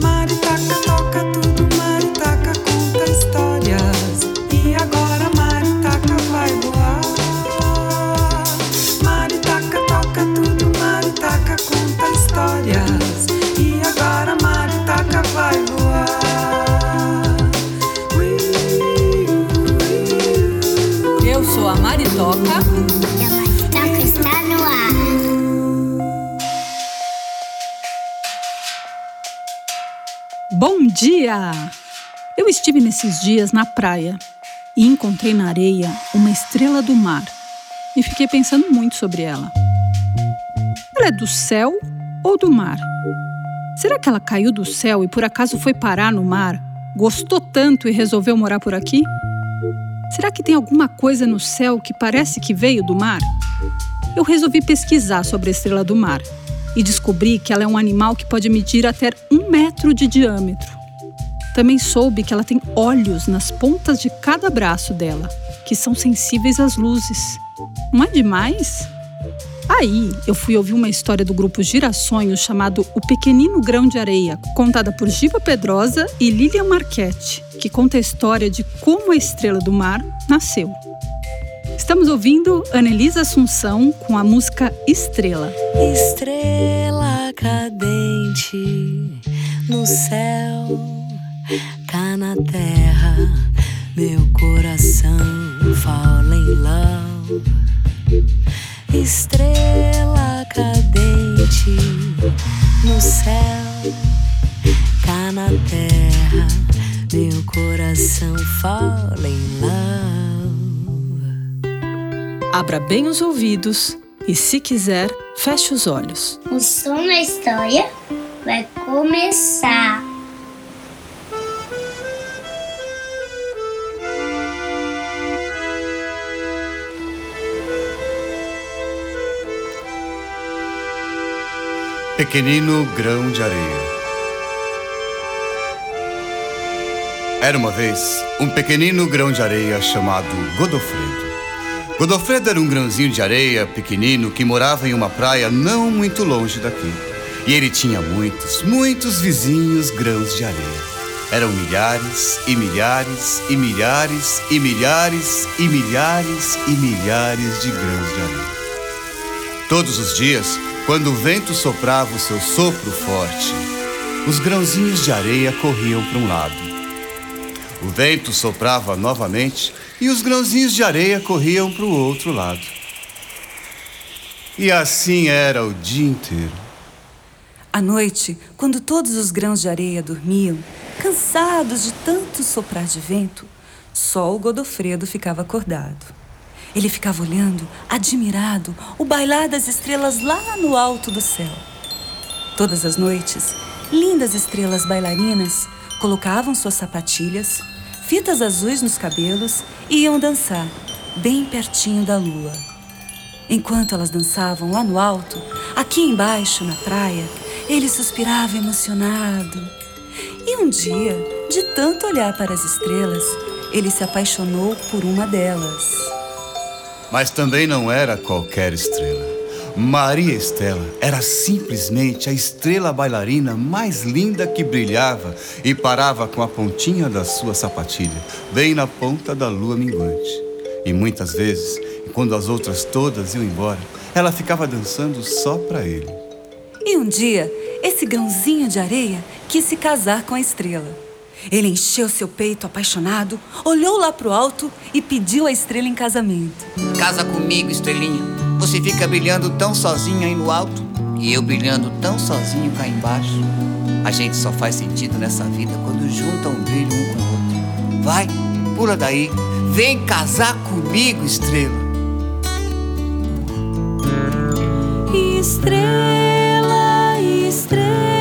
Maritaca Eu estive nesses dias na praia e encontrei na areia uma estrela do mar e fiquei pensando muito sobre ela. Ela é do céu ou do mar? Será que ela caiu do céu e por acaso foi parar no mar? Gostou tanto e resolveu morar por aqui? Será que tem alguma coisa no céu que parece que veio do mar? Eu resolvi pesquisar sobre a estrela do mar e descobri que ela é um animal que pode medir até um metro de diâmetro. Também soube que ela tem olhos nas pontas de cada braço dela, que são sensíveis às luzes. Não é demais? Aí eu fui ouvir uma história do grupo Girassonhos chamado O Pequenino Grão de Areia, contada por Giva Pedrosa e Lilian Marchetti, que conta a história de como a estrela do mar nasceu. Estamos ouvindo Anelisa Assunção com a música Estrela. Estrela cadente no céu, cá na terra, meu coração fala em love. Estrela cadente no céu, cá na terra, meu coração fala em love. Abra bem os ouvidos e, se quiser, feche os olhos. O som da história vai começar. Pequenino grão de areia. Era uma vez um pequenino grão de areia chamado Godofredo. Godofredo era um grãozinho de areia pequenino que morava em uma praia não muito longe daqui. E ele tinha muitos, muitos vizinhos grãos de areia. Eram milhares e milhares e milhares e milhares e milhares e milhares de grãos de areia. Todos os dias, quando o vento soprava o seu sopro forte, os grãozinhos de areia corriam para um lado. O vento soprava novamente e os grãozinhos de areia corriam para o outro lado. E assim era o dia inteiro. À noite, quando todos os grãos de areia dormiam, cansados de tanto soprar de vento, só o Godofredo ficava acordado. Ele ficava olhando, admirado, o bailar das estrelas lá no alto do céu. Todas as noites, lindas estrelas bailarinas colocavam suas sapatilhas, fitas azuis nos cabelos e iam dançar, bem pertinho da lua. Enquanto elas dançavam lá no alto, aqui embaixo, na praia, ele suspirava emocionado. E um dia, de tanto olhar para as estrelas, ele se apaixonou por uma delas. Mas também não era qualquer estrela. Maria Estela era simplesmente a estrela bailarina mais linda que brilhava e parava com a pontinha da sua sapatilha, bem na ponta da lua minguante. E muitas vezes, quando as outras todas iam embora, ela ficava dançando só para ele. E um dia, esse grãozinho de areia quis se casar com a estrela. Ele encheu seu peito apaixonado, olhou lá pro alto e pediu a estrela em casamento. Casa comigo, estrelinha. Você fica brilhando tão sozinha aí no alto e eu brilhando tão sozinho cá embaixo. A gente só faz sentido nessa vida quando junta um brilho um com o outro. Vai, pula daí. Vem casar comigo, estrela. Estrela, estrela,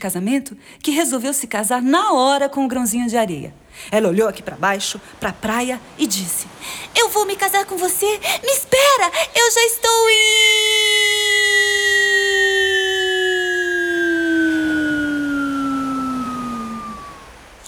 casamento que resolveu se casar na hora com o grãozinho de areia. Ela olhou aqui para baixo, para a praia e disse: Eu vou me casar com você. Me espera, eu já estou indo.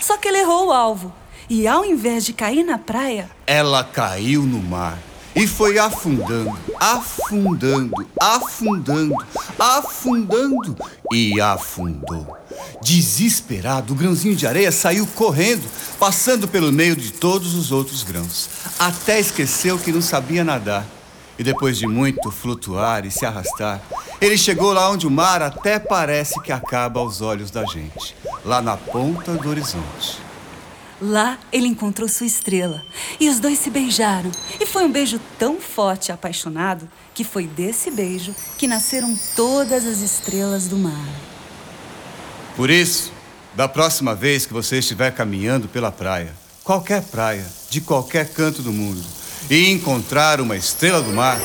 Só que ele errou o alvo. E ao invés de cair na praia, Ela caiu no mar e foi afundando, afundando, afundando, afundando e afundou. Desesperado, o grãozinho de areia saiu correndo, passando pelo meio de todos os outros grãos, até esqueceu que não sabia nadar. E depois de muito flutuar e se arrastar, ele chegou lá onde o mar até parece que acaba aos olhos da gente, lá na ponta do horizonte. Lá ele encontrou sua estrela e os dois se beijaram. E foi um beijo tão forte e apaixonado que foi desse beijo que nasceram todas as estrelas do mar. Por isso, da próxima vez que você estiver caminhando pela praia, qualquer praia, de qualquer canto do mundo, e encontrar uma estrela do mar,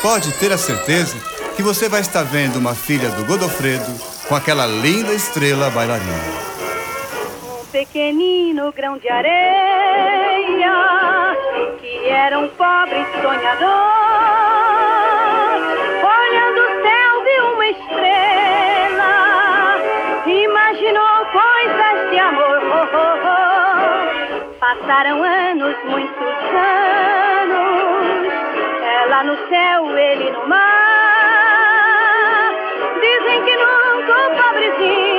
pode ter a certeza que você vai estar vendo uma filha do Godofredo com aquela linda estrela bailarina. Pequenino grão de areia que era um pobre sonhador. Olhando o céu viu uma estrela, imaginou coisas de amor. Oh, oh, oh. Passaram anos, muitos anos, ela no céu, ele no mar. Dizem que nunca o pobrezinho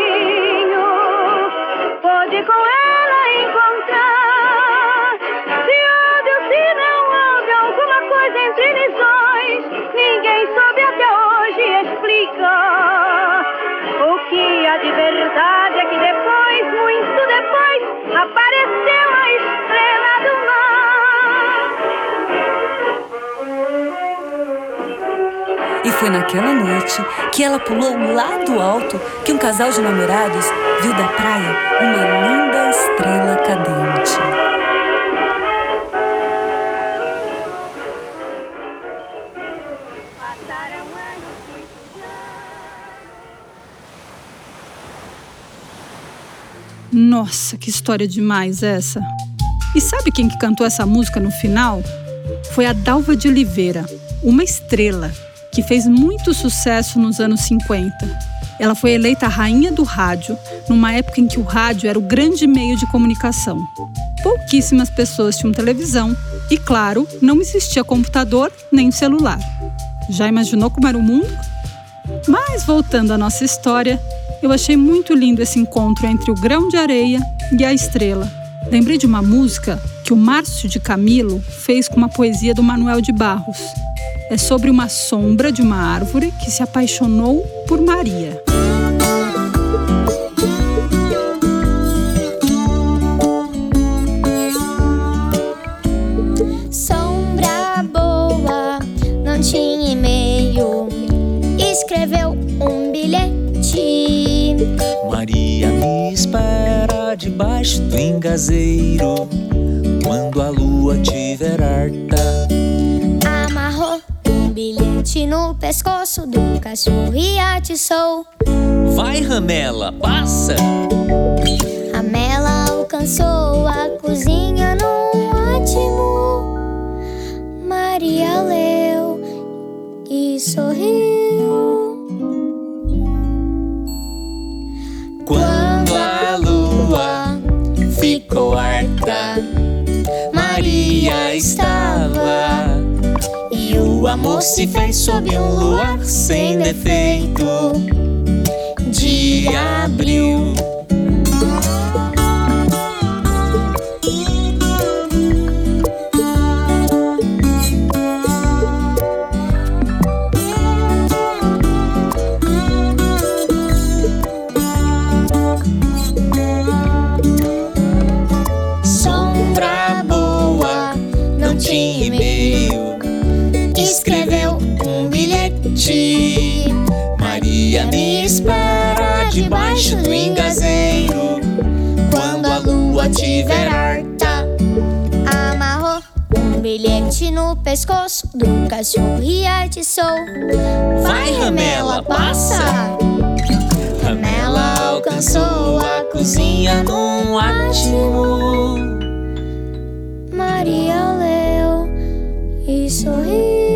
pôde com ela encontrar. Se houve ou se não houve alguma coisa entre dois, ninguém soube até hoje explicar. O que há de verdade é que depois, muito depois, apareceu a estrela do mar. E foi naquela noite que ela pulou lá do alto que um casal de namorados viu da praia uma linda estrela cadente. Nossa, que história demais essa! E sabe quem que cantou essa música no final? Foi a Dalva de Oliveira, uma estrela que fez muito sucesso nos anos 50. Ela foi eleita rainha do rádio numa época em que o rádio era o grande meio de comunicação. Pouquíssimas pessoas tinham televisão e, claro, não existia computador nem celular. Já imaginou como era o mundo? Mas voltando à nossa história, eu achei muito lindo esse encontro entre o grão de areia e a estrela. Lembrei de uma música que o Márcio de Camilo fez com uma poesia do Manuel de Barros. É sobre uma sombra de uma árvore que se apaixonou por Maria. Engazeiro quando a lua tiver harta. Amarrou um bilhete no pescoço do cachorro e atiçou. Vai, Ramela, passa! A Mela alcançou a cozinha num amor se fez sob um luar sem defeito de abril. Debaixo do engazeiro. Quando a lua tiver harta, Amarrou um bilhete no pescoço do cachorro e atiçou. Vai, Ramela, passa! Ramela alcançou a cozinha num átimo. Maria leu e sorriu.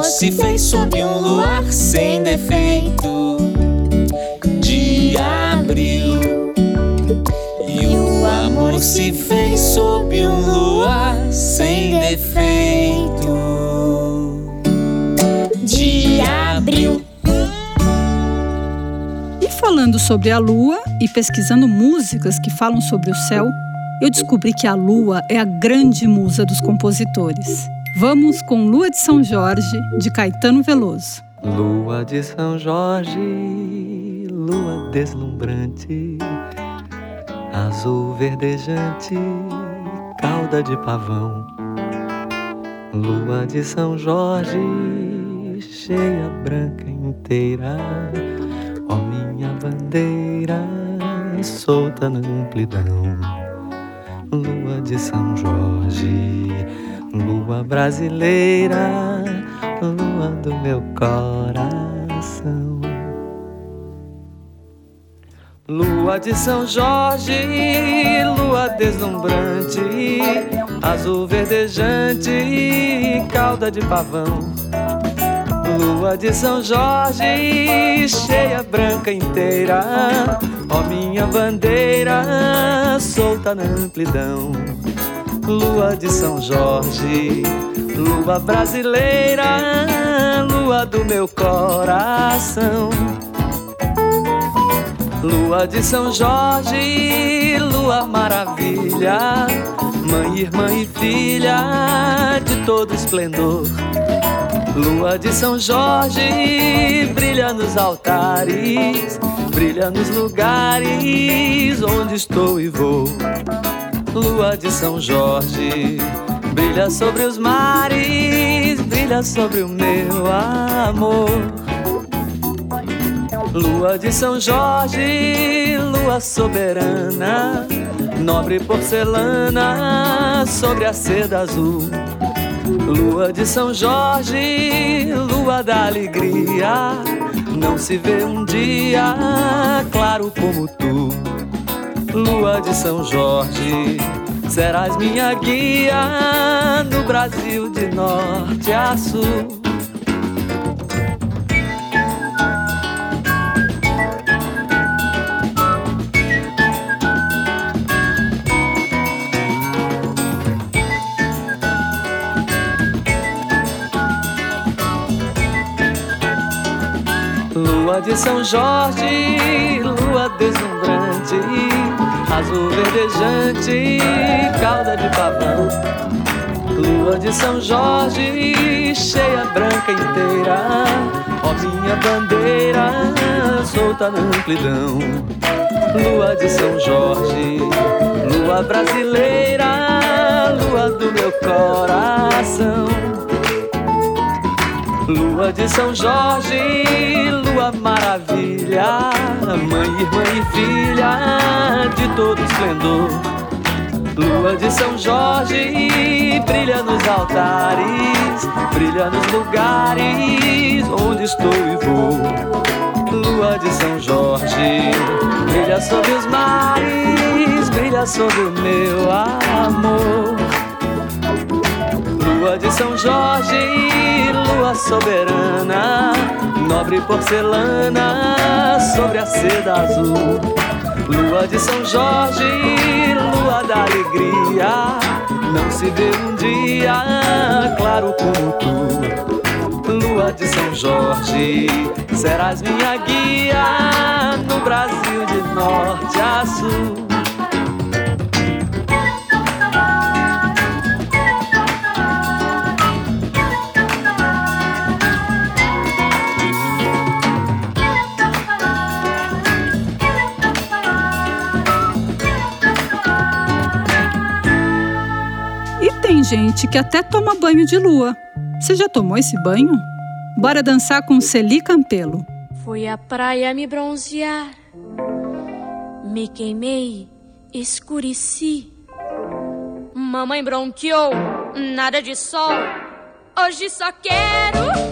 Amor se fez sob um luar sem defeito de abril. E o amor se fez sob um luar sem defeito de abril. E falando sobre a lua e pesquisando músicas que falam sobre o céu, eu descobri que a lua é a grande musa dos compositores. Vamos com Lua de São Jorge, de Caetano Veloso. Lua de São Jorge, lua deslumbrante, azul verdejante, cauda de pavão. Lua de São Jorge, cheia branca inteira, ó minha bandeira, solta na amplidão. Lua de São Jorge, lua brasileira, lua do meu coração. Lua de São Jorge, lua deslumbrante, azul verdejante, cauda de pavão. Lua de São Jorge, cheia branca inteira, ó minha bandeira, solta na amplidão. Lua de São Jorge, lua brasileira, lua do meu coração. Lua de São Jorge, lua maravilha, mãe, irmã e filha de todo esplendor. Lua de São Jorge, brilha nos altares, brilha nos lugares onde estou e vou. Lua de São Jorge, brilha sobre os mares, brilha sobre o meu amor. Lua de São Jorge, lua soberana, nobre porcelana sobre a seda azul. Lua de São Jorge, lua da alegria, não se vê um dia claro como tu. Lua de São Jorge, serás minha guia no Brasil de norte a sul. Lua de São Jorge, lua deslumbrante, azul verdejante, cauda de pavão. Lua de São Jorge, cheia branca inteira, ó minha bandeira, solta na amplidão. Lua de São Jorge, lua brasileira, lua do meu coração. Lua de São Jorge, lua maravilha, mãe, irmã e filha de todo esplendor. Lua de São Jorge, brilha nos altares, brilha nos lugares onde estou e vou. Lua de São Jorge, brilha sobre os mares, brilha sobre o meu amor. Lua de São Jorge, lua soberana, nobre porcelana sobre a seda azul. Lua de São Jorge, lua da alegria, não se vê um dia claro como tu. Lua de São Jorge, serás minha guia no Brasil de norte a sul. Gente que até toma banho de lua. Você já tomou esse banho? Bora dançar com Celi Campelo. Fui à praia me bronzear, me queimei, escureci. Mamãe bronqueou, nada de sol. Hoje só quero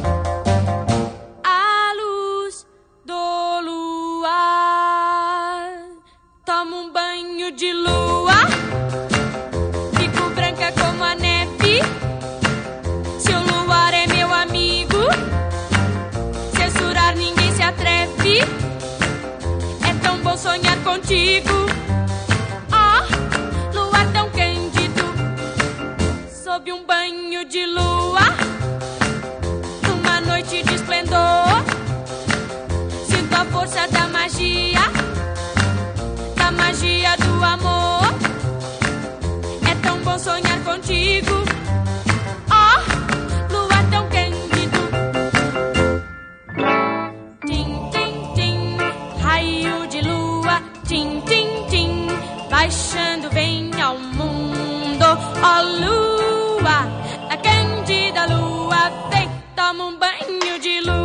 sonhar contigo. Ah, luar tão cândido. Tim, tim, tim, raio de lua. Tim, tim, tim, baixando vem ao mundo. Ó lua, a cândida lua, vem, toma um banho de lua.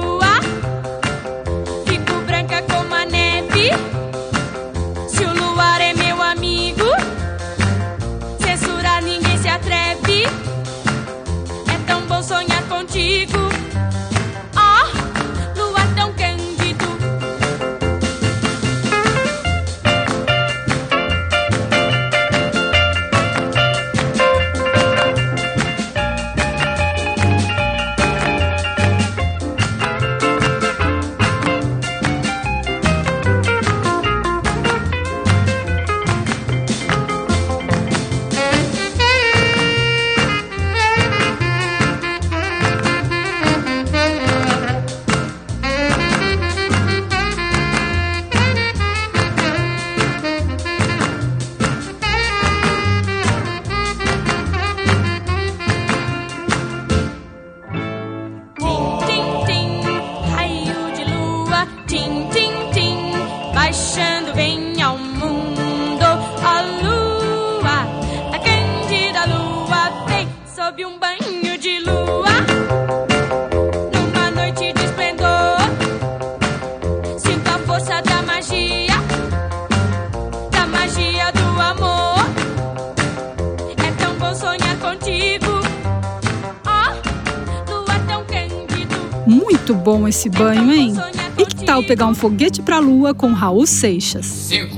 Esse banho, hein? E que tal pegar um foguete pra lua com Raul Seixas? 5,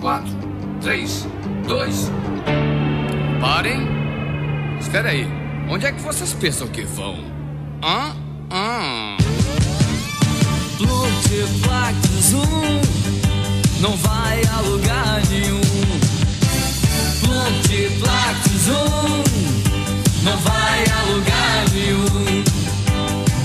4, 3, 2. Parem! Espera aí, onde é que vocês pensam que vão? Hã? Hã? Multiplac Zoom não vai a lugar nenhum. Multiplac Zoom não vai a lugar nenhum.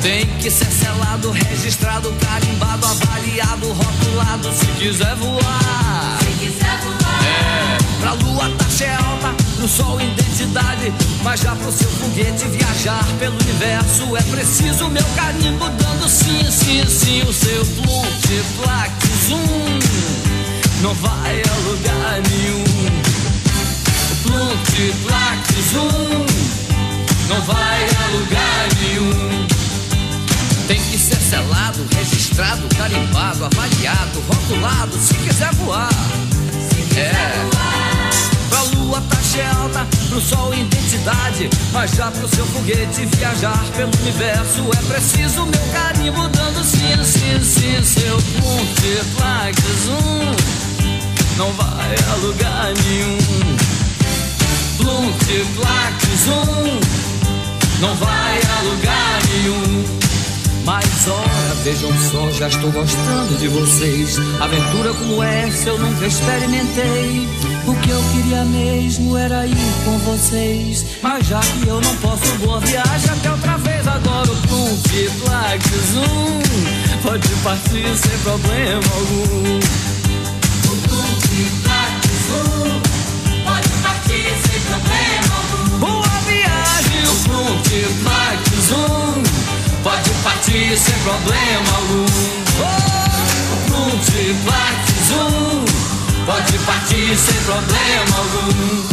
Tem que ser selado, registrado, carimbado, avaliado, rotulado se quiser voar. Se quiser voar. É, pra lua taxa é alta, pro sol identidade. Mas já pro seu foguete viajar pelo universo é preciso meu carimbo dando sim, sim, sim. O seu multiplac zoom não vai a lugar nenhum. O multiplac zoom não vai a lugar nenhum. Tem que ser selado, registrado, carimbado, avaliado, rotulado, se quiser voar. é. Pra lua taxa é alta, pro sol identidade. Mas já pro seu foguete viajar pelo universo é preciso meu carimbo dando sim, sim, sim. Seu multiplac zoom não vai a lugar nenhum. Multiplac zoom não vai a lugar nenhum. Mas ora, vejam só, já estou gostando de vocês. Aventura como essa eu nunca experimentei. O que eu queria mesmo era ir com vocês. Mas já que eu não posso, boa viagem até outra vez. Agora o multiplac zoom pode partir sem problema algum. O multiplac zoom pode partir sem problema algum. Boa viagem, o multiplac zoom pode partir sem problema algum. Oh, o multiplac zoom pode partir sem problema algum.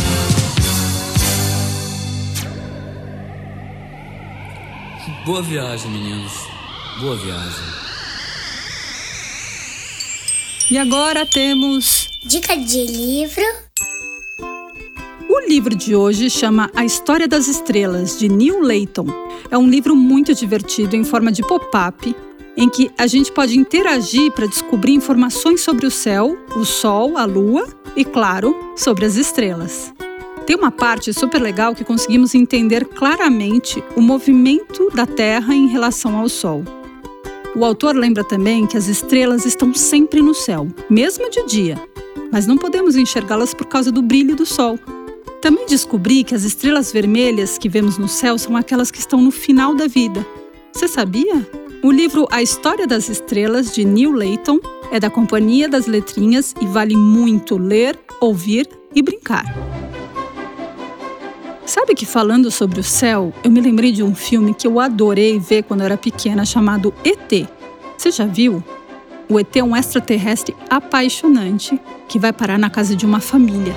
Boa viagem, meninos. Boa viagem. E agora temos Dica de livro. O livro de hoje chama A História das Estrelas, de Neil Layton. É um livro muito divertido em forma de pop-up, em que a gente pode interagir para descobrir informações sobre o céu, o sol, a lua e, claro, sobre as estrelas. Tem uma parte super legal que conseguimos entender claramente o movimento da Terra em relação ao Sol. O autor lembra também que as estrelas estão sempre no céu, mesmo de dia, mas não podemos enxergá-las por causa do brilho do Sol. Também descobri que as estrelas vermelhas que vemos no céu são aquelas que estão no final da vida. Você sabia? O livro A História das Estrelas, de Neil Layton, é da Companhia das Letrinhas e vale muito ler, ouvir e brincar. Sabe que falando sobre o céu, eu me lembrei de um filme que eu adorei ver quando era pequena chamado ET. Você já viu? O ET é um extraterrestre apaixonante que vai parar na casa de uma família.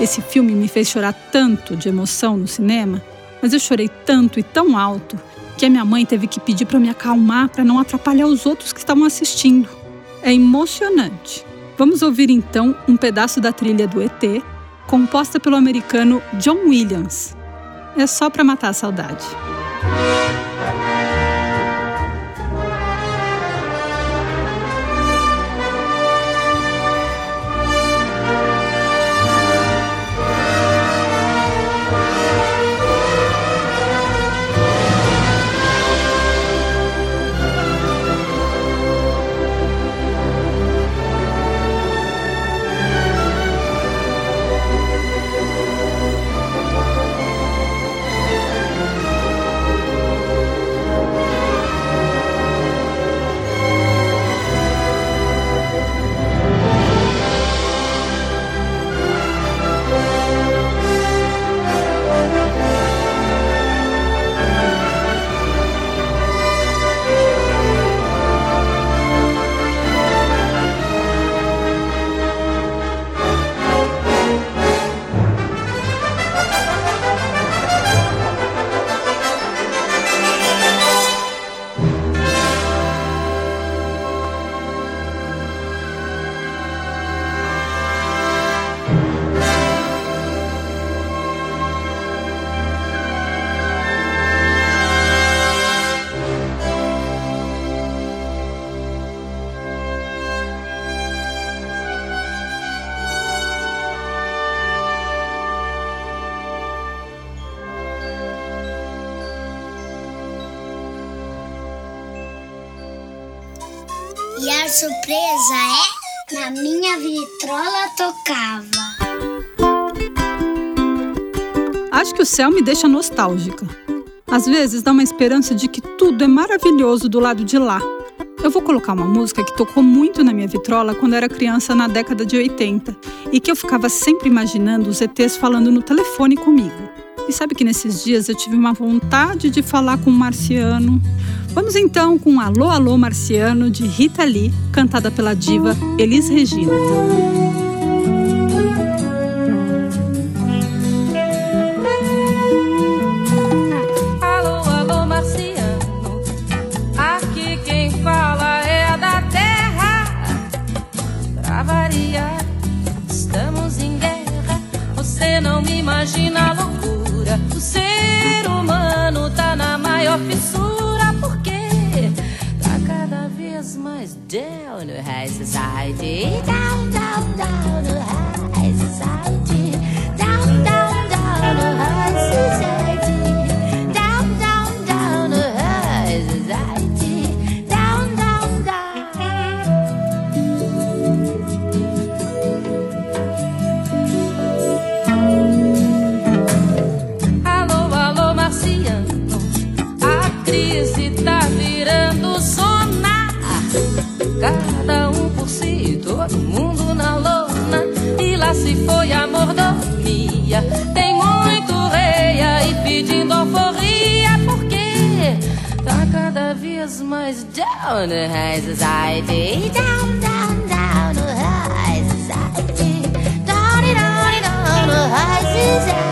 Esse filme me fez chorar tanto de emoção no cinema, mas eu chorei tanto e tão alto que a minha mãe teve que pedir para me acalmar para não atrapalhar os outros que estavam assistindo. É emocionante. Vamos ouvir então um pedaço da trilha do ET, composta pelo americano John Williams. É só para matar a saudade. Tocava. Acho que o céu me deixa nostálgica. Às vezes dá uma esperança de que tudo é maravilhoso do lado de lá. Eu vou colocar uma música que tocou muito na minha vitrola quando era criança na década de 80 e que eu ficava sempre imaginando os ETs falando no telefone comigo. E sabe que nesses dias eu tive uma vontade de falar com um marciano. Vamos então com Alô Alô Marciano de Rita Lee, cantada pela diva Elis Regina. Vez mais down no high society. Down, down, down no high society. Down, down, down no high society. much down to high society. Down, down, down to high society. Down, down, down to high society.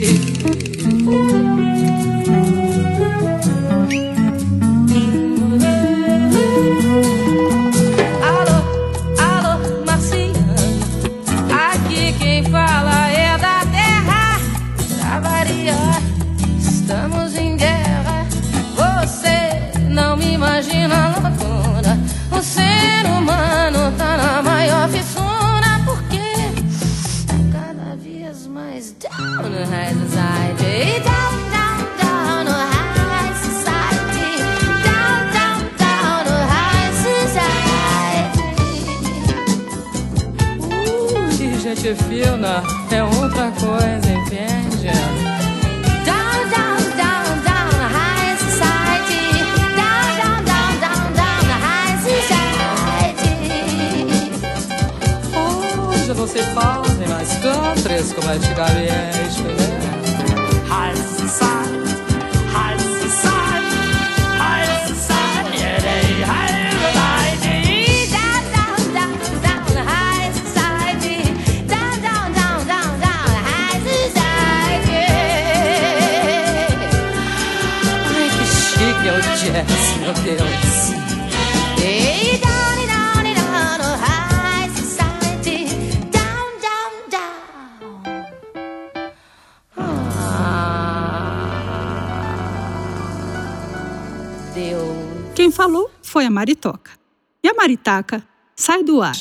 Thank you. si parli, ma scontri come ci capisci bene. Hals inside, hals inside, hals inside, yeah, they halve light. Down, down, down, down, high society. Down, down, down, down, down, high society. Ai, que chique é o jazz, meu Deus. falou foi a maritoca. E a maritaca sai do ar.